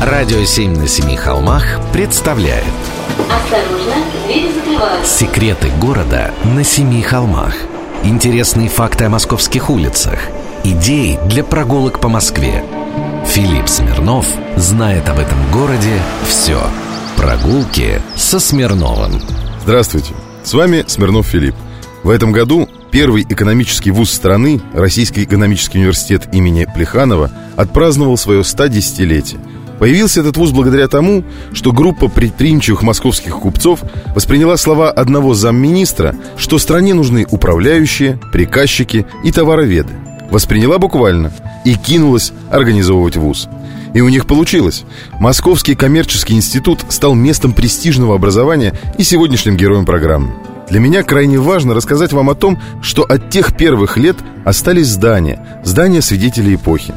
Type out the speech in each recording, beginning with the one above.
Радио «Семь на семи холмах» представляет Осторожно, двери закрываются. Секреты города на семи холмах Интересные факты о московских улицах Идеи для прогулок по Москве Филипп Смирнов знает об этом городе все Прогулки со Смирновым Здравствуйте, с вами Смирнов Филипп. В этом году первый экономический вуз страны, Российский экономический университет имени Плеханова, отпраздновал свое 110-летие. Появился этот вуз благодаря тому, что группа предприимчивых московских купцов восприняла слова одного замминистра, что стране нужны управляющие, приказчики и товароведы. Восприняла буквально и кинулась организовывать вуз. И у них получилось. Московский коммерческий институт стал местом престижного образования и сегодняшним героем программы. Для меня крайне важно рассказать вам о том, что от тех первых лет остались здания, здания свидетелей эпохи.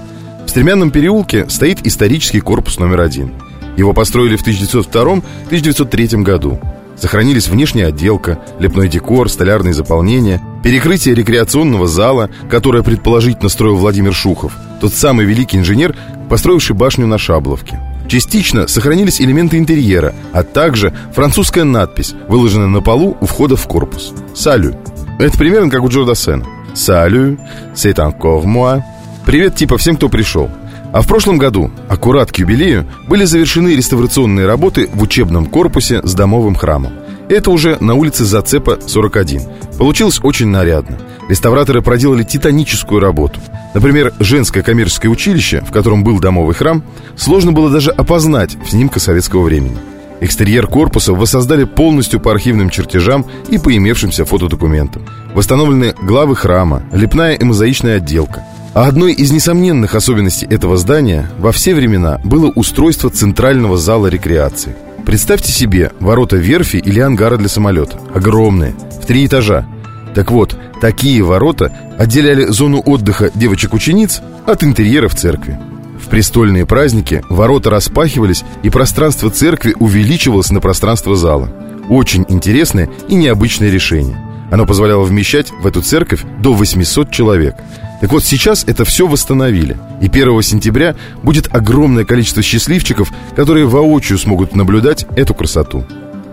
Стремянном переулке стоит исторический корпус номер один. Его построили в 1902-1903 году. Сохранились внешняя отделка, лепной декор, столярные заполнения, перекрытие рекреационного зала, которое предположительно строил Владимир Шухов, тот самый великий инженер, построивший башню на Шабловке. Частично сохранились элементы интерьера, а также французская надпись, выложенная на полу у входа в корпус. «Салю». Это примерно как у Джо Дассена. «Салю», «C'est encore moi». Привет типа всем, кто пришел. А в прошлом году, аккурат к юбилею, были завершены реставрационные работы в учебном корпусе с домовым храмом. Это уже на улице Зацепа, 41. Получилось очень нарядно. Реставраторы проделали титаническую работу. Например, женское коммерческое училище, в котором был домовый храм, сложно было даже опознать в снимках советского времени. Экстерьер корпуса воссоздали полностью по архивным чертежам и по имевшимся фотодокументам. Восстановлены главы храма, лепная и мозаичная отделка. А одной из несомненных особенностей этого здания во все времена было устройство центрального зала рекреации. Представьте себе ворота верфи или ангара для самолета. Огромные, в три этажа. Так вот, такие ворота отделяли зону отдыха девочек-учениц от интерьера в церкви. В престольные праздники ворота распахивались, и пространство церкви увеличивалось на пространство зала. Очень интересное и необычное решение. Оно позволяло вмещать в эту церковь до 800 человек. Так вот, сейчас это все восстановили. И 1 сентября будет огромное количество счастливчиков, которые воочию смогут наблюдать эту красоту.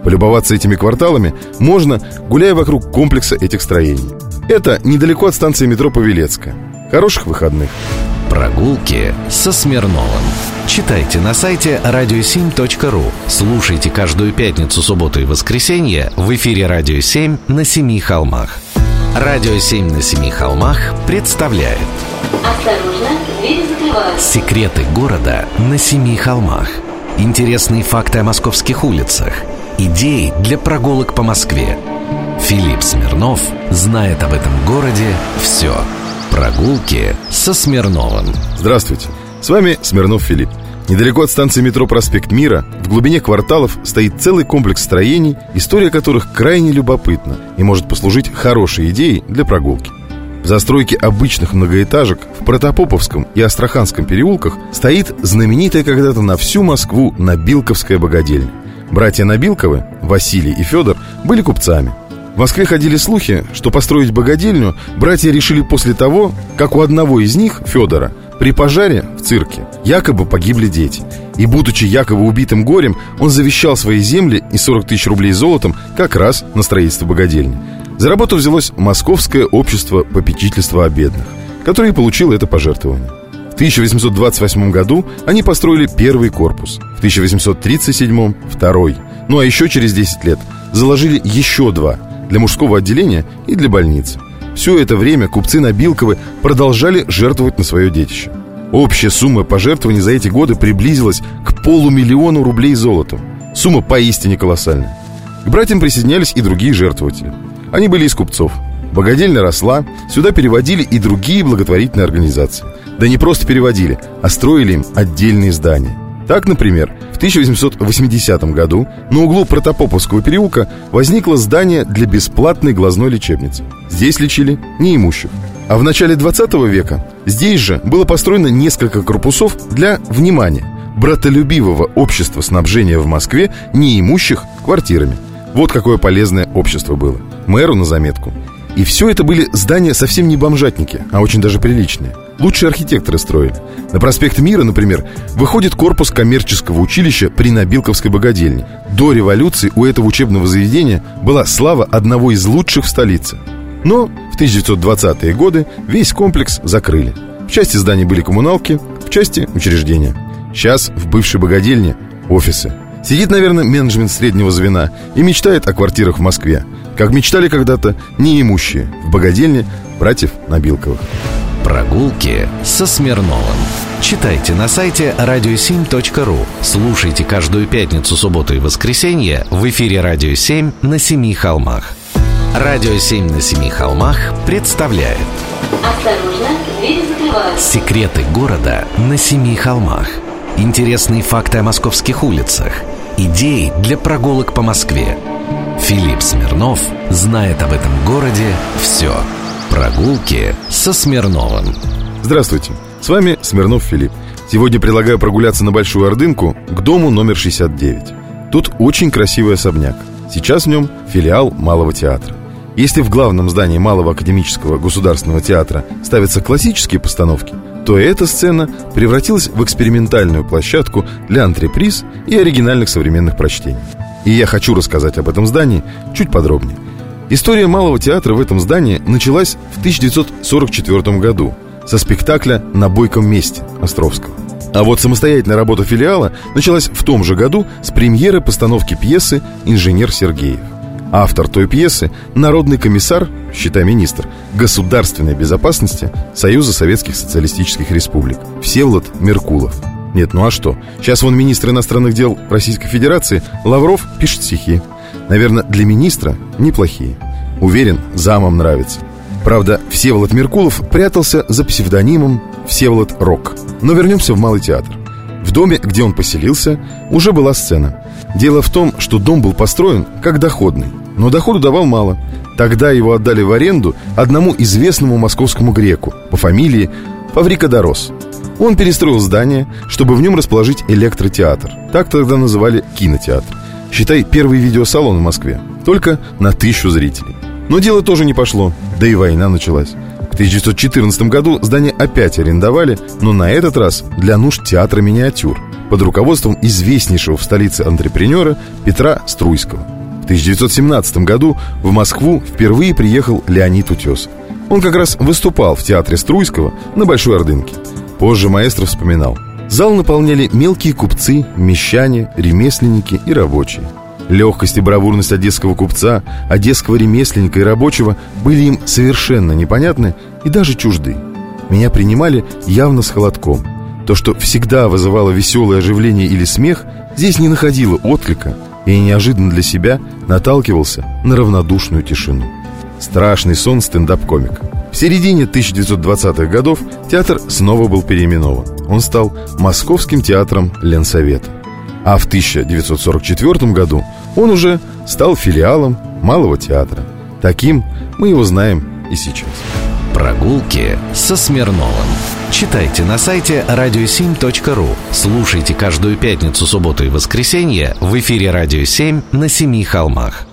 Полюбоваться этими кварталами можно, гуляя вокруг комплекса этих строений. Это недалеко от станции метро Павелецкая. Хороших выходных. Прогулки со Смирновым Читайте на сайте radio7.ru Слушайте каждую пятницу, субботу и воскресенье в эфире «Радио 7» на Семи холмах «Радио 7» на Семи холмах представляет. Осторожно, двери закрываются. Секреты города на Семи холмах. Интересные факты о московских улицах. Идеи для прогулок по Москве. Филипп Смирнов знает об этом городе все Прогулки со Смирновым. Здравствуйте, с вами Смирнов Филипп. Недалеко от станции метро «Проспект Мира» в глубине кварталов стоит целый комплекс строений, история которых крайне любопытна и может послужить хорошей идеей для прогулки. В застройке обычных многоэтажек в Протопоповском и Астраханском переулках стоит знаменитая когда-то на всю Москву Набилковская богадельня. Братья Набилковы, Василий и Федор, были купцами. В Москве ходили слухи, что построить богадельню братья решили после того, как у одного из них, Федора, при пожаре в цирке якобы погибли дети. И, будучи якобы убитым горем, он завещал свои земли и 40 тысяч рублей золотом как раз на строительство богадельни. За работу взялось Московское общество попечительства о бедных, которое и получило это пожертвование. В 1828 году они построили первый корпус, в 1837 – второй. Ну а еще через 10 лет заложили еще два – для мужского отделения и для больницы. Все это время купцы Набилковы продолжали жертвовать на свое детище. Общая сумма пожертвований за эти годы приблизилась к полумиллиону рублей золотом. Сумма поистине колоссальная. К братьям присоединялись и другие жертвователи. Они были из купцов. Богадельня росла, сюда переводили и другие благотворительные организации. Да не просто переводили, а строили им отдельные здания. Так, например, в 1880 году на углу Протопоповского переулка возникло здание для бесплатной глазной лечебницы. Здесь лечили неимущих. А в начале 20 века здесь же было построено несколько корпусов для, внимания, братолюбивого общества снабжения в Москве неимущих квартирами. Вот какое полезное общество было. Мэру на заметку. И все это были здания совсем не бомжатники, а очень даже приличные. Лучшие архитекторы строили. На проспект Мира, например, выходит корпус коммерческого училища при Набилковской богадельне. До революции у этого учебного заведения была слава одного из лучших в столице. Но в 1920-е годы весь комплекс закрыли. В части зданий были коммуналки, в части учреждения. Сейчас в бывшей богадельне офисы. Сидит, наверное, менеджмент среднего звена и мечтает о квартирах в Москве. Как мечтали когда-то неимущие в богадельне братьев Набилковых. Прогулки со Смирновым. Читайте на сайте radio7.ru. Слушайте каждую пятницу, субботу и воскресенье в эфире «Радио 7» на Семи холмах. «Радио 7» на Семи холмах представляет Осторожно, двери закрываются. Секреты города на Семи холмах. Интересные факты о московских улицах. Идеи для прогулок по Москве. Филипп Смирнов знает об этом городе все. Прогулки со Смирновым. Здравствуйте, с вами Смирнов Филипп. Сегодня предлагаю прогуляться на Большую Ордынку к дому номер 69. Тут очень красивый особняк. Сейчас в нем филиал Малого театра. Если в главном здании Малого академического государственного театра ставятся классические постановки, то эта сцена превратилась в экспериментальную площадку для антреприз и оригинальных современных прочтений. И я хочу рассказать об этом здании чуть подробнее. История Малого театра в этом здании началась в 1944 году со спектакля «На бойком месте» Островского. А вот самостоятельная работа филиала началась в том же году с премьеры постановки пьесы «Инженер Сергеев». Автор той пьесы – народный комиссар, считай министр, государственной безопасности Союза Советских Социалистических Республик Всеволод Меркулов. Нет, ну а что? Сейчас вон министр иностранных дел Российской Федерации Лавров пишет стихи. Наверное, для министра неплохие. Уверен, замам нравится. Правда, Всеволод Меркулов прятался за псевдонимом Всеволод Рок. Но вернемся в Малый театр. В доме, где он поселился, уже была сцена. Дело в том, что дом был построен как доходный, но доходу давал мало. Тогда его отдали в аренду одному известному московскому греку по фамилии Фаврикодорос. Он перестроил здание, чтобы в нем расположить электротеатр. Так тогда называли кинотеатр. Считай, первый видеосалон в Москве. Только на тысячу зрителей. Но дело тоже не пошло, да и война началась. В 1914 году здание опять арендовали, но на этот раз для нужд театра миниатюр под руководством известнейшего в столице антрепренера Петра Струйского. В 1917 году в Москву впервые приехал Леонид Утесов. Он как раз выступал в театре Струйского на Большой Ордынке. Позже маэстро вспоминал. Зал наполняли мелкие купцы, мещане, ремесленники и рабочие. Легкость и бравурность одесского купца, одесского ремесленника и рабочего были им совершенно непонятны и даже чужды. Меня принимали явно с холодком. То, что всегда вызывало веселое оживление или смех, здесь не находило отклика и неожиданно для себя наталкивался на равнодушную тишину. Страшный сон стендап-комика. В середине 1920-х годов театр снова был переименован. Он стал Московским театром Ленсовета. А в 1944 году он уже стал филиалом Малого театра. Таким мы его знаем и сейчас. Прогулки со Смирновым. Читайте на сайте radio7.ru. Слушайте каждую пятницу, субботу и воскресенье в эфире «Радио 7» на Семи холмах.